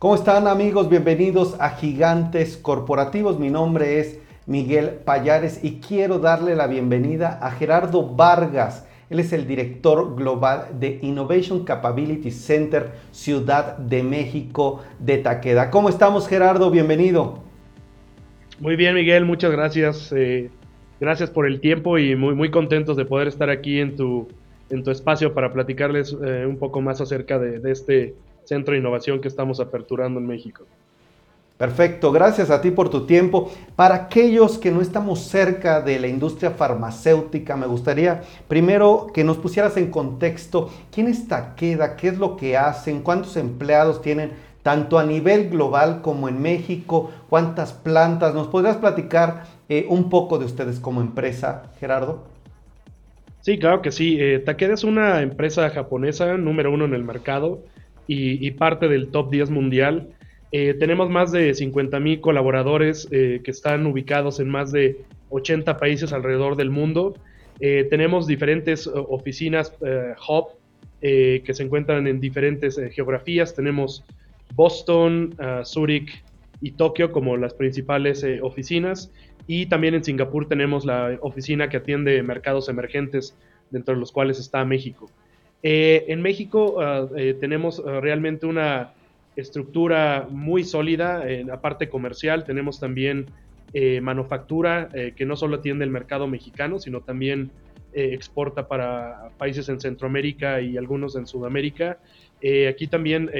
¿Cómo están amigos? Bienvenidos a Gigantes Corporativos. Mi nombre es Miguel Payares y quiero darle la bienvenida a Gerardo Vargas. Él es el director global de Innovation Capability Center Ciudad de México de Taqueda. ¿Cómo estamos Gerardo? Bienvenido. Muy bien Miguel, muchas gracias. Eh, gracias por el tiempo y muy, muy contentos de poder estar aquí en tu, en tu espacio para platicarles eh, un poco más acerca de, de este centro de innovación que estamos aperturando en México. Perfecto, gracias a ti por tu tiempo. Para aquellos que no estamos cerca de la industria farmacéutica, me gustaría primero que nos pusieras en contexto quién es Takeda, qué es lo que hacen, cuántos empleados tienen, tanto a nivel global como en México, cuántas plantas. ¿Nos podrías platicar eh, un poco de ustedes como empresa, Gerardo? Sí, claro que sí. Eh, Takeda es una empresa japonesa número uno en el mercado y, parte del top 10 mundial. Eh, tenemos más de 50 mil colaboradores eh, que están ubicados en más de 80 países alrededor del mundo. Eh, tenemos diferentes oficinas hub que se encuentran en diferentes geografías. Tenemos Boston, Zurich y Tokio como las principales oficinas. Y también en Singapur tenemos la oficina que atiende mercados emergentes, dentro de los cuales está México. Eh, en México ah, eh, tenemos ah, realmente una estructura muy sólida en la parte comercial, tenemos también eh, manufactura que no solo atiende el mercado mexicano, sino también exporta para países en Centroamérica y algunos en Sudamérica. aquí también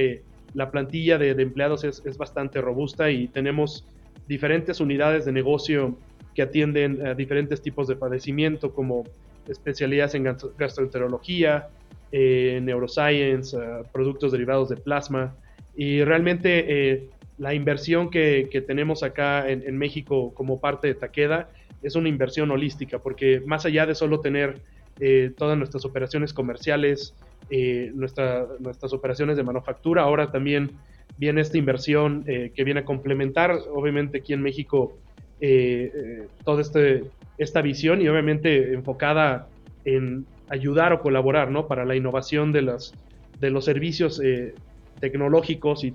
la plantilla de, empleados es, es, bastante robusta y tenemos diferentes unidades de negocio que atienden a diferentes tipos de padecimiento como especialidades en gastroenterología, eh, neuroscience, eh, productos derivados de plasma. Y realmente eh, la inversión que, tenemos acá en, México como parte de Taqueda es una inversión holística, porque más allá de solo tener todas nuestras operaciones comerciales, nuestras operaciones de manufactura, ahora también viene esta inversión que viene a complementar, obviamente aquí en México, toda este, esta visión y obviamente enfocada en ayudar o colaborar ¿no? para la innovación de, las, de los servicios eh, tecnológicos y,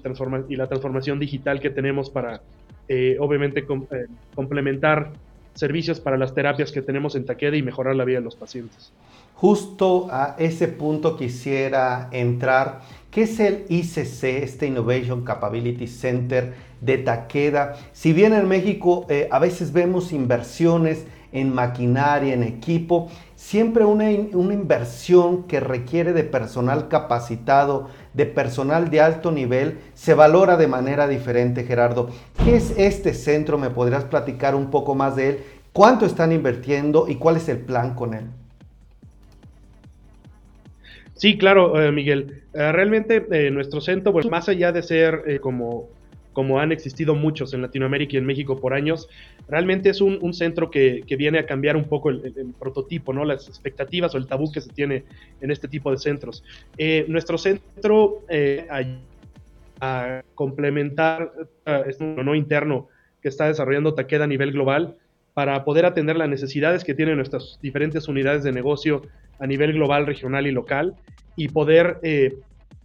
y la transformación digital que tenemos para, eh, obviamente, eh, complementar servicios para las terapias que tenemos en Taqueda y mejorar la vida de los pacientes. Justo a ese punto quisiera entrar. ¿Qué es el ICC, este Innovation Capability Center de Taqueda? Si bien en México a veces vemos inversiones en maquinaria, en equipo, siempre una, una, inversión que requiere de personal capacitado, de personal de alto nivel, se valora de manera diferente, Gerardo. ¿Qué es este centro? ¿Me podrías platicar un poco más de él? ¿Cuánto están invirtiendo y cuál es el plan con él? Sí, claro, eh, Miguel. Eh, realmente eh, nuestro centro, pues, más allá de ser como como han existido muchos en Latinoamérica y en México por años, realmente es un, centro que, viene a cambiar un poco el, prototipo, ¿no? las expectativas o el tabú que se tiene en este tipo de centros. Eh, nuestro centro, eh, a, complementar este no interno que está desarrollando Taqueda a nivel global, para poder atender las necesidades que tienen nuestras diferentes unidades de negocio a nivel global, regional y local, y poder eh,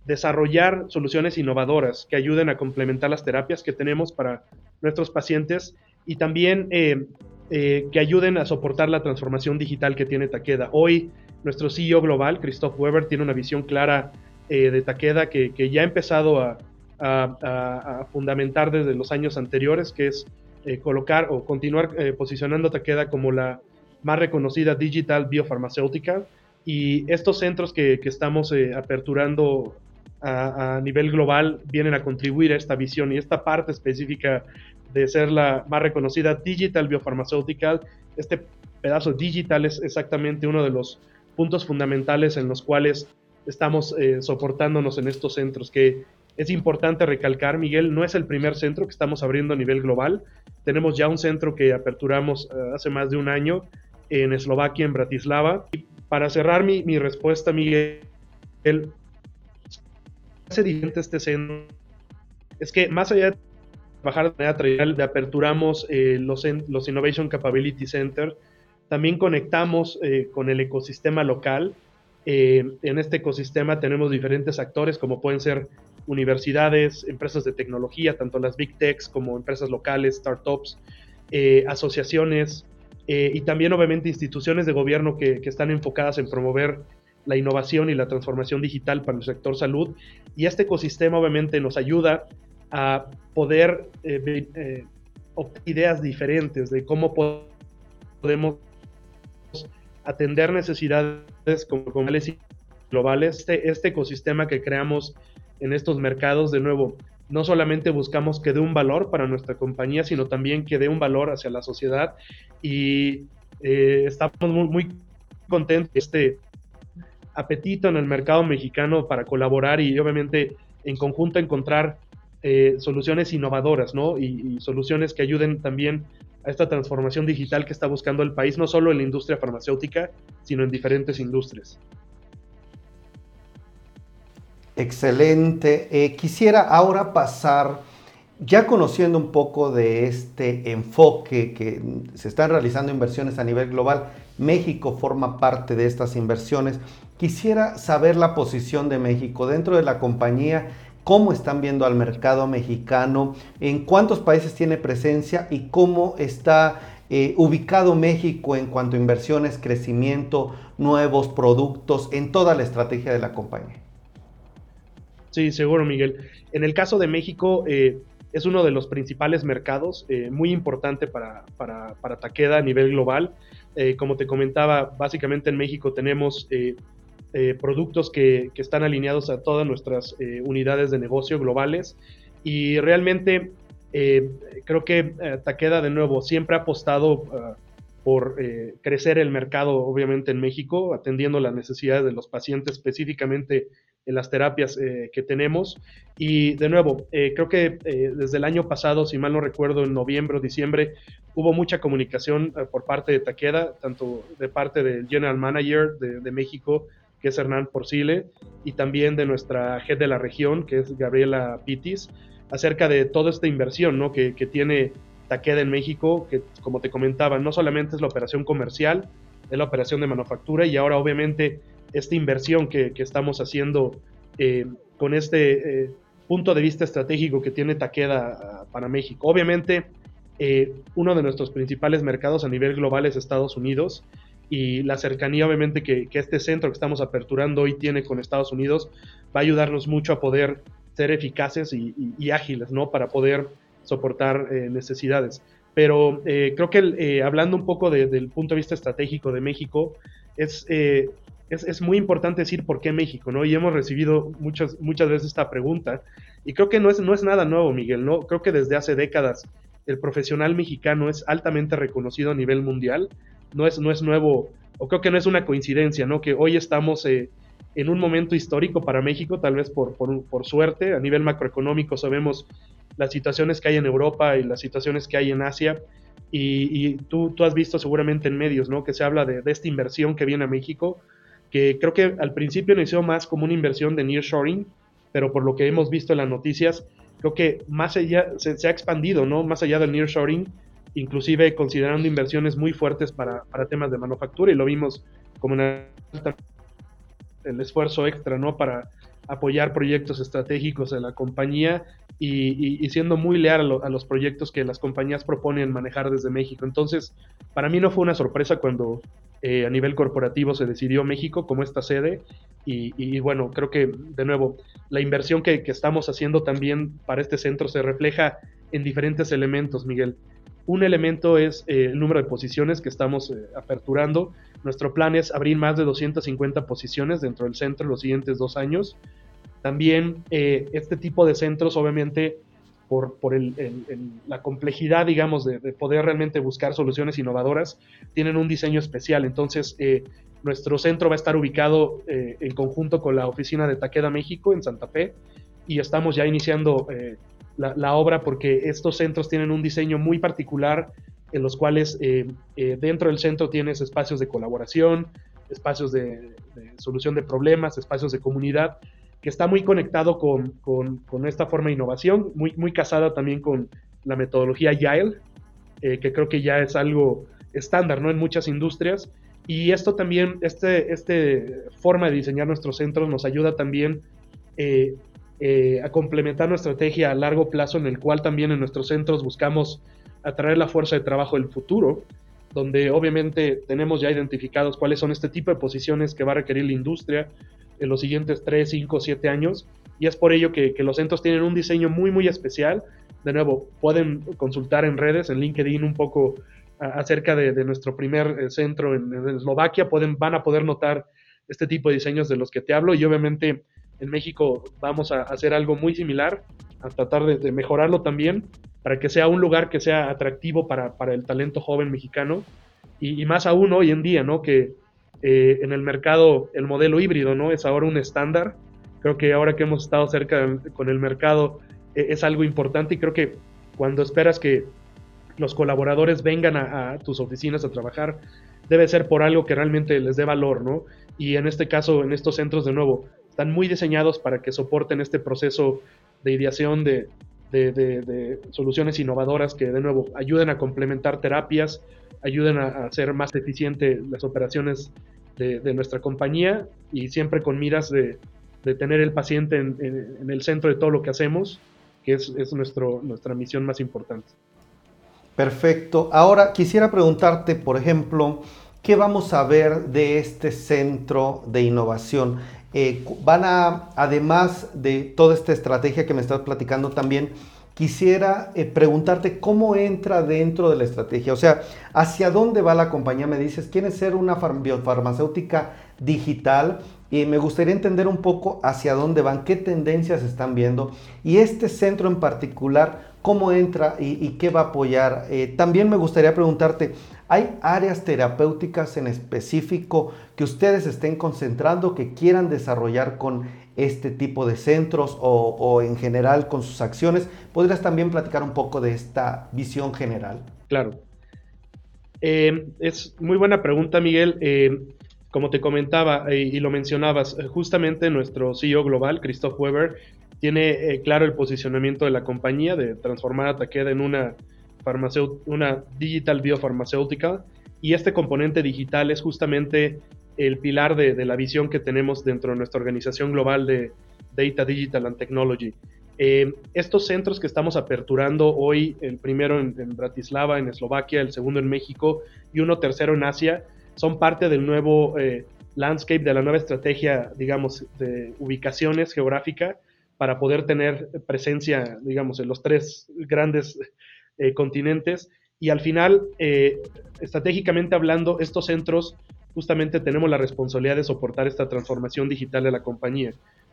desarrollar soluciones innovadoras que ayuden a complementar las terapias que tenemos para nuestros pacientes y también eh, eh, que ayuden a soportar la transformación digital que tiene Takeda. Hoy nuestro CEO global, Christoph Weber, tiene una visión clara eh, de Takeda que, ya ha empezado a, fundamentar desde los años anteriores, que es colocar o continuar posicionando a Takeda como la más reconocida digital biofarmacéutica. Y estos centros que, que estamos aperturando a, nivel global vienen a contribuir a esta visión y esta parte específica de ser la más reconocida digital biopharmaceutical. Este pedazo digital es exactamente uno de los puntos fundamentales en los cuales estamos eh, soportándonos en estos centros, que es importante recalcar, Miguel, no es el primer centro que estamos abriendo a nivel global. Tenemos ya un centro que aperturamos eh, hace más de un año en Eslovaquia, en Bratislava. Y para cerrar mi, mi respuesta, Miguel, hace diferente este centro es que más allá de trabajar de manera tradicional, aperturamos eh, los, Innovation Capability Center, también conectamos eh, con el ecosistema local en este ecosistema tenemos diferentes actores como pueden ser universidades, empresas de tecnología, tanto las big techs como empresas locales, startups, asociaciones y también obviamente instituciones de gobierno que están enfocadas en promover la innovación y la transformación digital para el sector salud. Y este ecosistema obviamente nos ayuda a poder eh, eh ideas diferentes de cómo podemos atender necesidades como globales. Este, este ecosistema que creamos en estos mercados, de nuevo, no solamente buscamos que dé un valor para nuestra compañía, sino también que dé un valor hacia la sociedad y eh, estamos muy, contentos. Este, apetito en el mercado mexicano para colaborar y obviamente en conjunto encontrar eh, soluciones innovadoras, ¿no? Y, soluciones que ayuden también a esta transformación digital que está buscando el país, no solo en la industria farmacéutica, sino en diferentes industrias. Excelente. Eh, quisiera ahora pasar, ya conociendo un poco de este enfoque que se están realizando inversiones a nivel global, México forma parte de estas inversiones. Quisiera saber la posición de México dentro de la compañía, cómo están viendo al mercado mexicano, en cuántos países tiene presencia y cómo está eh, ubicado México en cuanto a inversiones, crecimiento, nuevos productos, en toda la estrategia de la compañía. Sí, seguro, Miguel. En el caso de México, eh, es uno de los principales mercados, eh, muy importante para, para, para, Takeda a nivel global. como te comentaba, básicamente en México tenemos eh, productos que, están alineados a todas nuestras eh, unidades de negocio globales y realmente eh, creo que Takeda de nuevo siempre ha apostado ah, por crecer el mercado obviamente en México, atendiendo las necesidades de los pacientes específicamente en las terapias que tenemos. Y de nuevo, creo que desde el año pasado, si mal no recuerdo, en noviembre o diciembre, hubo mucha comunicación por parte de Takeda, tanto de parte del General Manager de, de México, que es Hernán Porcile, y también de nuestra jefe de la región, que es Gabriela Pitis, acerca de toda esta inversión ¿no? que, tiene Takeda en México, que como te comentaba, no solamente es la operación comercial, es la operación de manufactura y ahora obviamente esta inversión que, estamos haciendo eh, con este eh, punto de vista estratégico que tiene Takeda ah, para México. Obviamente, eh, uno de nuestros principales mercados a nivel global es Estados Unidos y la cercanía obviamente que, este centro que estamos aperturando hoy tiene con Estados Unidos va a ayudarnos mucho a poder ser eficaces y, ágiles, ¿no? Para poder soportar necesidades. Pero creo que hablando un poco desde el punto de vista estratégico de México, es, es, muy importante decir por qué México, ¿no? Y hemos recibido muchas, muchas veces esta pregunta, y creo que no es, no es nada nuevo, Miguel, ¿no? Creo que desde hace décadas el profesional mexicano es altamente reconocido a nivel mundial no es, no es nuevo, o creo que no es una coincidencia, ¿no? Que hoy estamos eh, en un momento histórico para México, tal vez por, por, suerte, a nivel macroeconómico sabemos las situaciones que hay en Europa y las situaciones que hay en Asia, y, tú, tú, has visto seguramente en medios, ¿no? Que se habla de, esta inversión que viene a México, que creo que al principio inició más como una inversión de nearshoring, pero por lo que hemos visto en las noticias, creo que más allá se, ha expandido, ¿no? Más allá del nearshoring, inclusive considerando inversiones muy fuertes para, temas de manufactura y lo vimos como el esfuerzo extra ¿no? para apoyar proyectos estratégicos de la compañía y, siendo muy leal a, los proyectos que las compañías proponen manejar desde México. Entonces, para mí no fue una sorpresa cuando eh, a nivel corporativo se decidió México como esta sede y, bueno, creo que de nuevo la inversión que, estamos haciendo también para este centro se refleja en diferentes elementos, Miguel. Un elemento es eh, el número de posiciones que estamos eh, aperturando. Nuestro plan es abrir más de 250 posiciones dentro del centro en los siguientes dos años. También eh, este tipo de centros, obviamente, por, por la complejidad, digamos, de, poder realmente buscar soluciones innovadoras, tienen un diseño especial. Entonces, nuestro centro va a estar ubicado en conjunto con la oficina de Taqueda México en Santa Fe y estamos ya iniciando la, obra porque estos centros tienen un diseño muy particular en los cuales eh, eh, dentro del centro tienes espacios de colaboración, espacios de, solución de problemas, espacios de comunidad, que está muy conectado con, esta forma de innovación, muy, muy casada también con la metodología Agile, eh, que creo que ya es algo estándar ¿no? en muchas industrias. Y esto también, este, este forma de diseñar nuestros centros nos ayuda también eh, eh, a complementar nuestra estrategia a largo plazo, en el cual también en nuestros centros buscamos atraer la fuerza de trabajo del futuro, donde obviamente tenemos ya identificados cuáles son este tipo de posiciones que va a requerir la industria en los siguientes 3, 5, 7 años. Y es por ello que, los centros tienen un diseño muy, muy especial. De nuevo, pueden consultar en redes, en LinkedIn, un poco acerca de, nuestro primer eh, centro en, Eslovaquia. Pueden, van a poder notar este tipo de diseños de los que te hablo. Y obviamente en México vamos a hacer algo muy similar, a tratar de mejorarlo también para que sea un lugar que sea atractivo para, el talento joven mexicano y, más aún hoy en día, ¿no? Que eh, en el mercado el modelo híbrido, ¿no? Es ahora un estándar. Creo que ahora que hemos estado cerca con el mercado eh, es algo importante y creo que cuando esperas que los colaboradores vengan a, tus oficinas a trabajar, debe ser por algo que realmente les dé valor, ¿no? Y en este caso, en estos centros, de nuevo, están muy diseñados para que soporten este proceso de ideación, de, de, soluciones innovadoras que de nuevo ayuden a complementar terapias, ayuden a, hacer más eficiente las operaciones de, nuestra compañía y siempre con miras de, tener el paciente en, el centro de todo lo que hacemos, que es, nuestra misión más importante. Perfecto. Ahora quisiera preguntarte, por ejemplo, ¿qué vamos a ver de este centro de innovación? Eh, van a, además de toda esta estrategia que me estás platicando también, quisiera eh, preguntarte cómo entra dentro de la estrategia, o sea, hacia dónde va la compañía. Me dices, ¿quieres ser una biofarmacéutica digital? Y me gustaría entender un poco hacia dónde van, qué tendencias están viendo y este centro en particular, cómo entra y, qué va a apoyar. Eh, también me gustaría preguntarte, ¿hay áreas terapéuticas en específico que ustedes estén concentrando, que quieran desarrollar con este tipo de centros o, en general con sus acciones? ¿Podrías también platicar un poco de esta visión general? Claro. Eh, es muy buena pregunta, Miguel. Eh, como te comentaba eh, y lo mencionabas, justamente nuestro CEO global, Christoph Weber, tiene claro el posicionamiento de la compañía de transformar a Takeda en una, una digital biofarmacéutica y este componente digital es justamente el pilar de, la visión que tenemos dentro de nuestra organización global de Data Digital and Technology. Eh, estos centros que estamos aperturando hoy, el primero en, Bratislava, en Eslovaquia, el segundo en México y uno tercero en Asia, son parte del nuevo eh, landscape, de la nueva estrategia, digamos, de ubicaciones geográfica para poder tener presencia, digamos, en los tres grandes eh, continentes. Y al final, estratégicamente hablando, estos centros justamente tenemos la responsabilidad de soportar esta transformación digital de la compañía.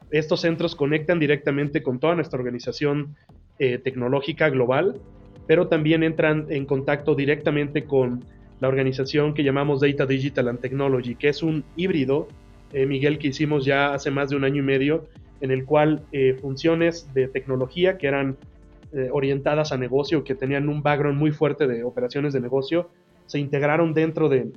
Estos centros conectan directamente con toda nuestra organización eh, tecnológica global, pero también entran en contacto directamente con la organización que llamamos Data Digital and Technology, que es un híbrido, eh, Miguel, que hicimos ya hace más de un año y medio, en el cual eh, funciones de tecnología que eran orientadas a negocio, que tenían un background muy fuerte de operaciones de negocio, se integraron dentro de,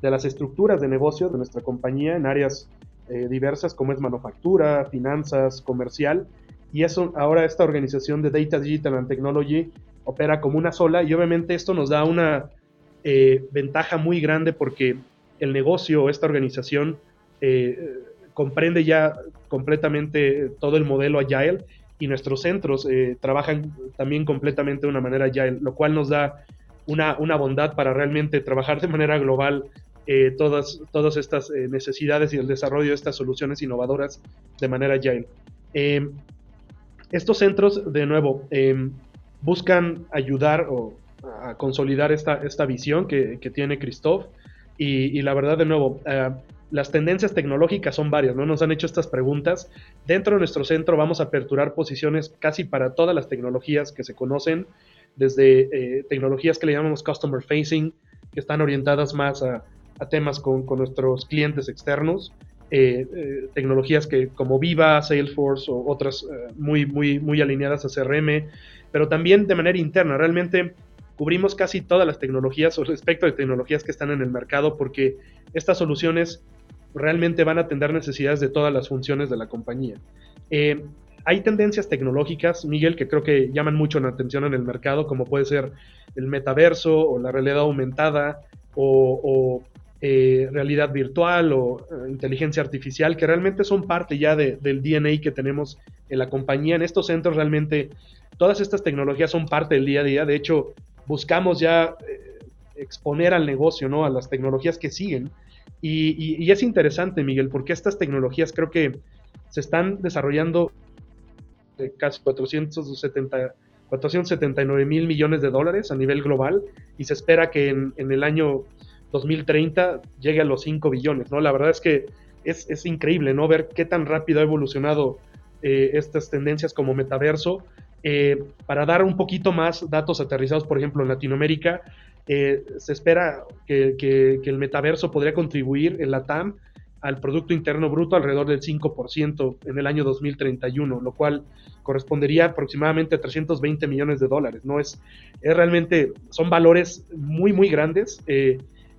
de las estructuras de negocio de nuestra compañía en áreas eh, diversas como es manufactura, finanzas, comercial. Y eso ahora esta organización de Data Digital and Technology opera como una sola y obviamente esto nos da una eh, ventaja muy grande porque el negocio, esta organización, eh, comprende ya completamente todo el modelo Agile y nuestros centros trabajan también completamente de una manera Agile, lo cual nos da una, una, bondad para realmente trabajar de manera global eh, todas, todas estas eh, necesidades y el desarrollo de estas soluciones innovadoras de manera agile. Em, estos centros, de nuevo, em, buscan ayudar o consolidar esta, esta visión que, tiene Christoph y, la verdad, de nuevo, eh, las tendencias tecnológicas son varias, ¿no? Nos han hecho estas preguntas. Dentro de nuestro centro vamos a aperturar posiciones casi para todas las tecnologías que se conocen, desde tecnologías que le llamamos customer facing, que están orientadas más a temas con, nuestros clientes externos, eh, eh, tecnologías que como Viva, Salesforce o otras eh, muy, muy, muy alineadas a CRM, pero también de manera interna. Realmente cubrimos casi todas las tecnologías o respecto de tecnologías que están en el mercado porque estas soluciones realmente van a atender necesidades de todas las funciones de la compañía. hay tendencias tecnológicas, Miguel, que creo que llaman mucho la atención en el mercado, como puede ser el metaverso o la realidad aumentada o eh, realidad virtual o eh, inteligencia artificial, que realmente son parte ya del DNA que tenemos en la compañía. En estos centros realmente todas estas tecnologías son parte del día a día. De hecho, buscamos ya eh, exponer al negocio, ¿no? A las tecnologías que siguen. Y, es interesante, Miguel, porque estas tecnologías creo que se están desarrollando de casi 470, 479 mil millones de dólares a nivel global y se espera que en, el año 2030 llegue a los 5 billones, ¿no? La verdad es que es, increíble, ¿no? Ver qué tan rápido ha evolucionado eh, estas tendencias como metaverso. Eh, para dar un poquito más datos aterrizados, por ejemplo, en Latinoamérica, eh, se espera que, que, el metaverso podría contribuir en la TAM al Producto Interno Bruto alrededor del 5% en el año 2031, lo cual correspondería aproximadamente a 320 millones de dólares. ¿no? Es, es realmente, son valores muy, muy grandes. Eh,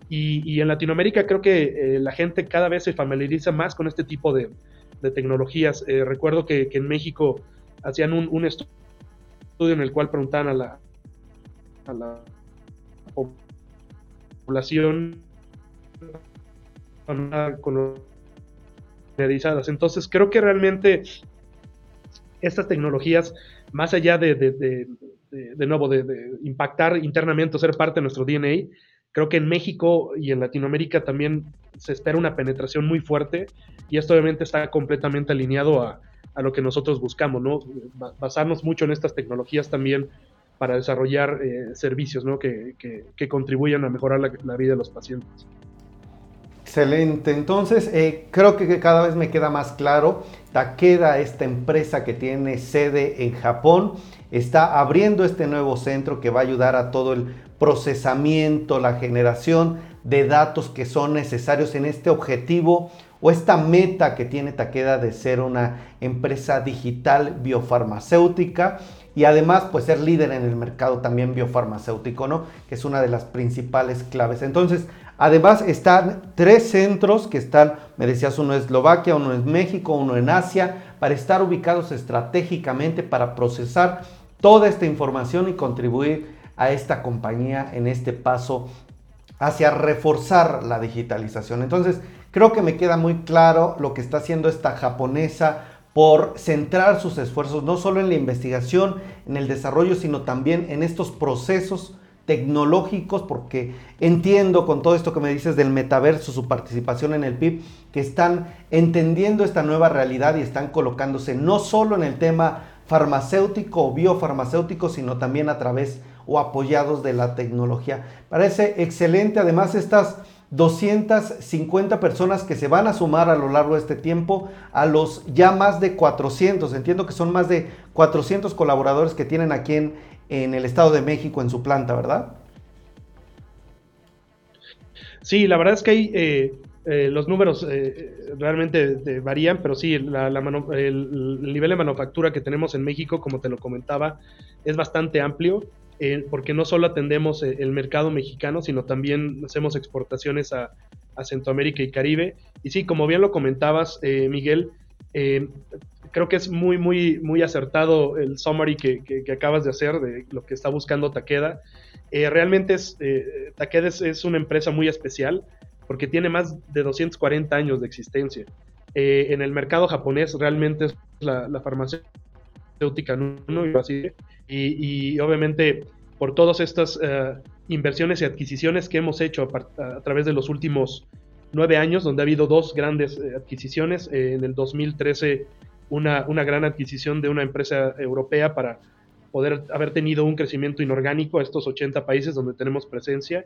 y, en Latinoamérica creo que eh, la gente cada vez se familiariza más con este tipo de, tecnologías. Eh, recuerdo que, en México hacían un, estudio en el cual preguntaban a la, a la población Entonces creo que realmente estas tecnologías, más allá de, de, de nuevo, de, impactar internamente o ser parte de nuestro DNA, Creo que en México y en Latinoamérica también se espera una penetración muy fuerte y esto obviamente está completamente alineado a, lo que nosotros buscamos, ¿no? Basarnos mucho en estas tecnologías también para desarrollar eh, servicios, ¿no? Que, contribuyan a mejorar la, vida de los pacientes. Excelente, entonces eh, creo que cada vez me queda más claro, Takeda, esta empresa que tiene sede en Japón, está abriendo este nuevo centro que va a ayudar a todo el procesamiento, la generación de datos que son necesarios en este objetivo o esta meta que tiene Takeda de ser una empresa digital biofarmacéutica y además pues ser líder en el mercado también biofarmacéutico, ¿no? Que es una de las principales claves. Entonces, además están tres centros que están, me decías, uno en Eslovaquia, uno en México, uno en Asia, para estar ubicados estratégicamente para procesar toda esta información y contribuir a esta compañía en este paso hacia reforzar la digitalización. Entonces, creo que me queda muy claro lo que está haciendo esta japonesa por centrar sus esfuerzos no solo en la investigación, en el desarrollo, sino también en estos procesos tecnológicos, porque entiendo con todo esto que me dices del metaverso, su participación en el PIB, que están entendiendo esta nueva realidad y están colocándose no solo en el tema farmacéutico o biofarmacéutico, sino también a través o apoyados de la tecnología. Parece excelente, además estas 250 personas que se van a sumar a lo largo de este tiempo a los ya más de 400, entiendo que son más de 400 colaboradores que tienen aquí en, en el Estado de México en su planta, ¿verdad? Sí, la verdad es que hay, eh, eh, los números eh, realmente varían, pero sí, el, el, nivel de manufactura que tenemos en México, como te lo comentaba, es bastante amplio. Eh, porque no solo atendemos eh, el mercado mexicano, sino también hacemos exportaciones a, Centroamérica y Caribe. Y sí, como bien lo comentabas, eh, Miguel, creo que es muy, muy, muy acertado el summary que, acabas de hacer de lo que está buscando Takeda. realmente es, Takeda es, una empresa muy especial porque tiene más de 240 años de existencia. en el mercado japonés realmente es la, la farmacéutica ¿no? y así y, obviamente por todas estas eh, inversiones y adquisiciones que hemos hecho a, través de los últimos nueve años, donde ha habido dos grandes eh, adquisiciones. Eh, en el 2013, una, una, gran adquisición de una empresa europea para poder haber tenido un crecimiento inorgánico a estos 80 países donde tenemos presencia.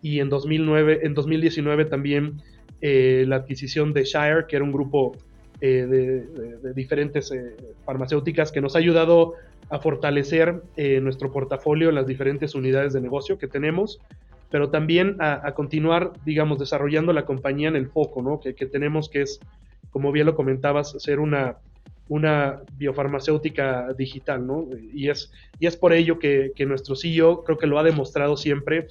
Y en, 2009, en 2019 también la adquisición de Shire, que era un grupo de, de, diferentes farmacéuticas que nos ha ayudado a fortalecer eh, nuestro portafolio en las diferentes unidades de negocio que tenemos, pero también a, continuar, digamos, desarrollando la compañía en el foco, ¿no? Que, tenemos que es, como bien lo comentabas, ser una, una biofarmacéutica digital, ¿no? Y es, y es por ello que, nuestro CEO creo que lo ha demostrado siempre.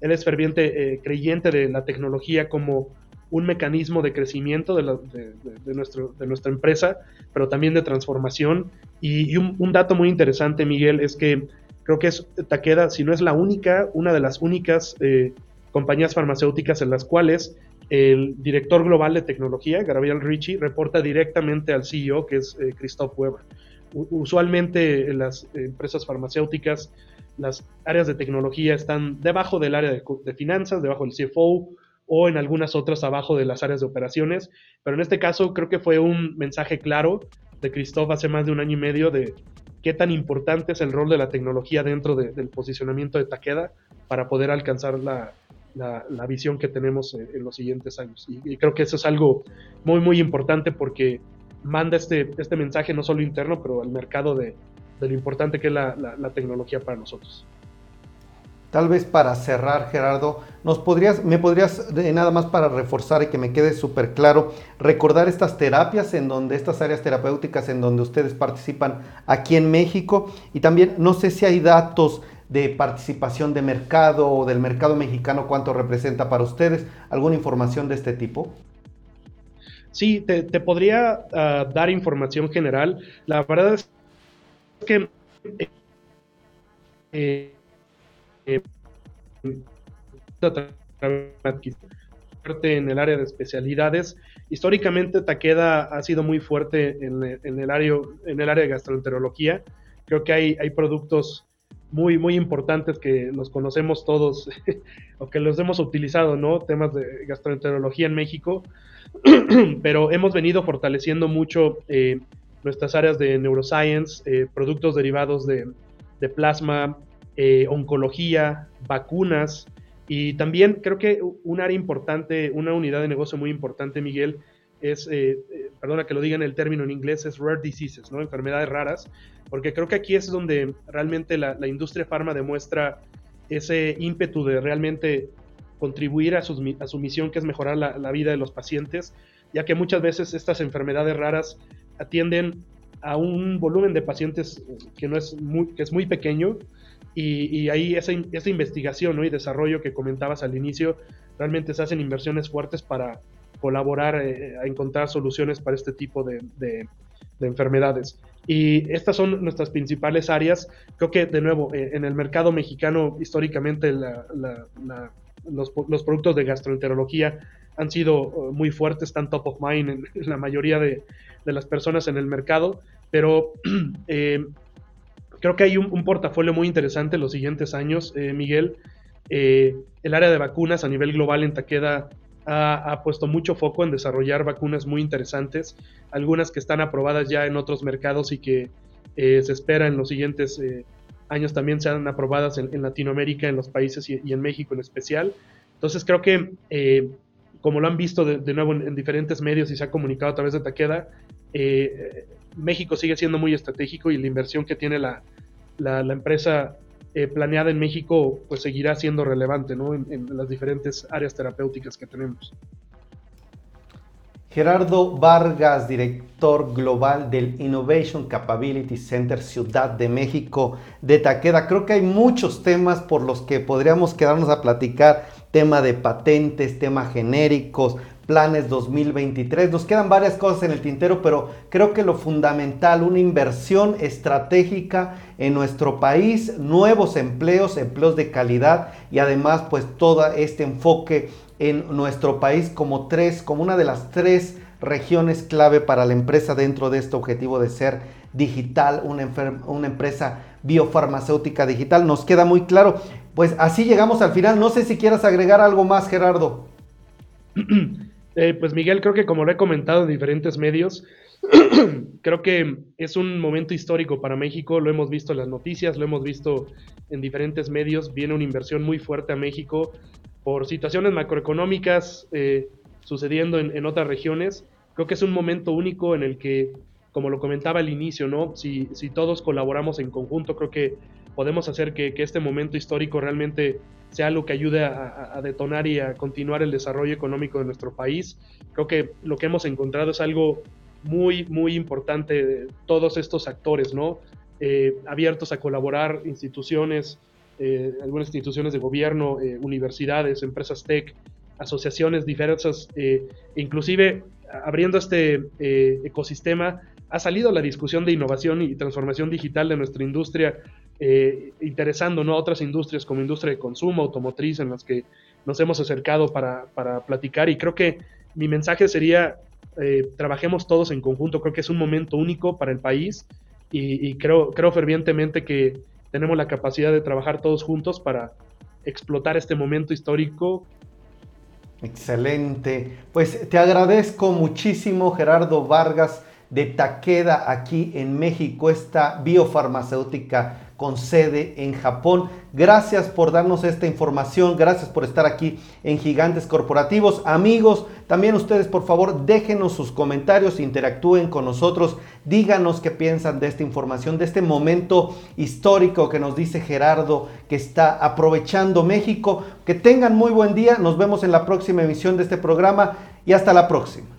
Él es ferviente eh, creyente de la tecnología como un mecanismo de crecimiento de, nuestra empresa, pero también de transformación. Y, un, dato muy interesante, Miguel, es que creo que es Takeda, si no es la única, una de las únicas eh, compañías farmacéuticas en las cuales el director global de tecnología, Gabriel Ricci, reporta directamente al CEO, que es eh, Christoph Weber. usualmente en las empresas farmacéuticas, las áreas de tecnología están debajo del área de finanzas, debajo del CFO, o en algunas otras abajo de las áreas de operaciones. Pero en este caso creo que fue un mensaje claro de Christoph hace más de un año y medio de qué tan importante es el rol de la tecnología dentro del posicionamiento de Takeda para poder alcanzar la, la, visión que tenemos en, los siguientes años. Y, creo que eso es algo muy, muy importante porque manda este, este mensaje no solo interno, pero al mercado de, de lo importante que es la, la tecnología para nosotros. Tal vez para cerrar, Gerardo, nos podrías, me podrías, nada más para reforzar y que me quede súper claro, recordar estas terapias en donde, estas áreas terapéuticas en donde ustedes participan aquí en México y también no sé si hay datos de participación de mercado o del mercado mexicano, cuánto representa para ustedes, alguna información de este tipo. Sí, te, podría ah, dar información general. La verdad es que eh, en el área de especialidades. Históricamente Takeda ha sido muy fuerte en, el, área, en el área de gastroenterología. Creo que hay, hay productos muy, muy importantes que los conocemos todos o que los hemos utilizado, ¿no? Temas de gastroenterología en México, pero hemos venido fortaleciendo mucho eh, nuestras áreas de neuroscience, eh, productos derivados de, de plasma, eh, oncología, vacunas y también creo que un área importante, una unidad de negocio muy importante, Miguel, es, eh, eh, perdona que lo diga en el término en inglés, es rare diseases, ¿no? enfermedades raras, porque creo que aquí es donde realmente la, industria farma demuestra ese ímpetu de realmente contribuir a, a su misión, que es mejorar la, vida de los pacientes, ya que muchas veces estas enfermedades raras atienden a un volumen de pacientes que, no es, muy, que es muy pequeño, y, ahí esa, esa investigación y desarrollo que comentabas al inicio, realmente se hacen inversiones fuertes para colaborar eh, a encontrar soluciones para este tipo de, de, enfermedades. Y estas son nuestras principales áreas. Creo que, de nuevo, eh, en el mercado mexicano, históricamente, los, los, productos de gastroenterología han sido uh, muy fuertes, están top of mind en, la mayoría de, de, las personas en el mercado, pero eh, creo que hay un, portafolio muy interesante en los siguientes años, eh, Miguel. Eh, el área de vacunas a nivel global en Taqueda ha, puesto mucho foco en desarrollar vacunas muy interesantes, algunas que están aprobadas ya en otros mercados y que eh, se espera en los siguientes años también sean aprobadas en, Latinoamérica, en los países y, en México en especial. Entonces creo que, como lo han visto de, nuevo en, diferentes medios y se ha comunicado a través de Taqueda, México sigue siendo muy estratégico y la inversión que tiene la, empresa eh, planeada en México pues seguirá siendo relevante en, las diferentes áreas terapéuticas que tenemos. Gerardo Vargas, director global del Innovation Capability Center Ciudad de México de Taqueda. Creo que hay muchos temas por los que podríamos quedarnos a platicar. Tema de patentes, temas genéricos, planes 2023. Nos quedan varias cosas en el tintero, pero creo que lo fundamental, una inversión estratégica en nuestro país, nuevos empleos, empleos de calidad y además pues todo este enfoque en nuestro país como tres, como una de las tres regiones clave para la empresa dentro de este objetivo de ser digital, una, una empresa biofarmacéutica digital. Nos queda muy claro. Pues así llegamos al final. No sé si quieras agregar algo más, Gerardo. Eh, pues Miguel, creo que como lo he comentado en diferentes medios, creo que es un momento histórico para México, lo hemos visto en las noticias, lo hemos visto en diferentes medios, viene una inversión muy fuerte a México por situaciones macroeconómicas eh, sucediendo en, otras regiones. Creo que es un momento único en el que, como lo comentaba al inicio, ¿no? si, si todos colaboramos en conjunto, creo que podemos hacer que, este momento histórico realmente sea algo que ayude a, detonar y a continuar el desarrollo económico de nuestro país. Creo que lo que hemos encontrado es algo muy, muy importante de todos estos actores, ¿no? Eh, abiertos a colaborar, instituciones, eh, algunas instituciones de gobierno, eh, universidades, empresas tech, asociaciones diversas, inclusive abriendo este ecosistema, ha salido la discusión de innovación y transformación digital de nuestra industria, eh, interesando ¿no? a otras industrias como industria de consumo, automotriz, en las que nos hemos acercado para, para platicar y creo que mi mensaje sería, eh, trabajemos todos en conjunto, creo que es un momento único para el país y, creo, creo fervientemente que tenemos la capacidad de trabajar todos juntos para explotar este momento histórico. Excelente. Pues te agradezco muchísimo, Gerardo Vargas, de Takeda aquí en México, esta biofarmacéutica con sede en Japón. Gracias por darnos esta información, gracias por estar aquí en Gigantes Corporativos. Amigos, también ustedes por favor déjenos sus comentarios, interactúen con nosotros, díganos qué piensan de esta información, de este momento histórico que nos dice Gerardo que está aprovechando México. Que tengan muy buen día, nos vemos en la próxima emisión de este programa y hasta la próxima.